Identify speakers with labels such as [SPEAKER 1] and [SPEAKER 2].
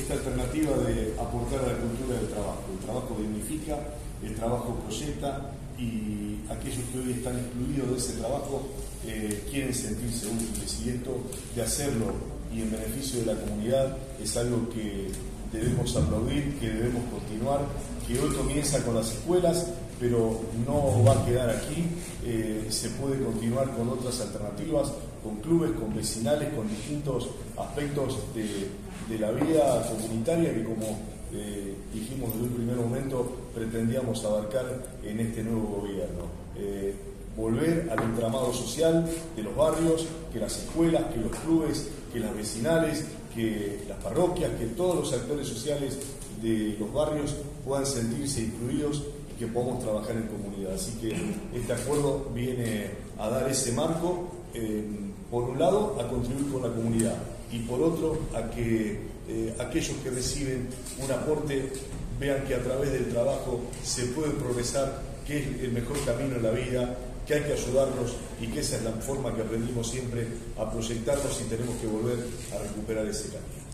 [SPEAKER 1] esta alternativa de aportar a la cultura del trabajo. El trabajo dignifica, el trabajo proyecta y aquellos que hoy están excluidos de ese trabajo eh, quieren sentirse útiles y esto de hacerlo y en beneficio de la comunidad es algo que debemos aplaudir, que debemos continuar, que hoy comienza con las escuelas, pero no va a quedar aquí, eh, se puede continuar con otras alternativas, con clubes, con vecinales, con distintos aspectos de, la vida comunitaria que como eh, dijimos desde un primer momento pretendíamos abarcar en este nuevo gobierno. Eh, volver al entramado social de los barrios, que las escuelas, que los clubes, que las vecinales, que las parroquias, que todos los actores sociales de los barrios puedan sentirse incluidos que podamos trabajar en comunidad. Así que este acuerdo viene a dar ese marco, eh, por un lado, a contribuir con la comunidad y por otro, a que eh, aquellos que reciben un aporte vean que a través del trabajo se puede progresar, que es el mejor camino en la vida, que hay que ayudarnos y que esa es la forma que aprendimos siempre a proyectarnos y tenemos que volver a recuperar ese camino.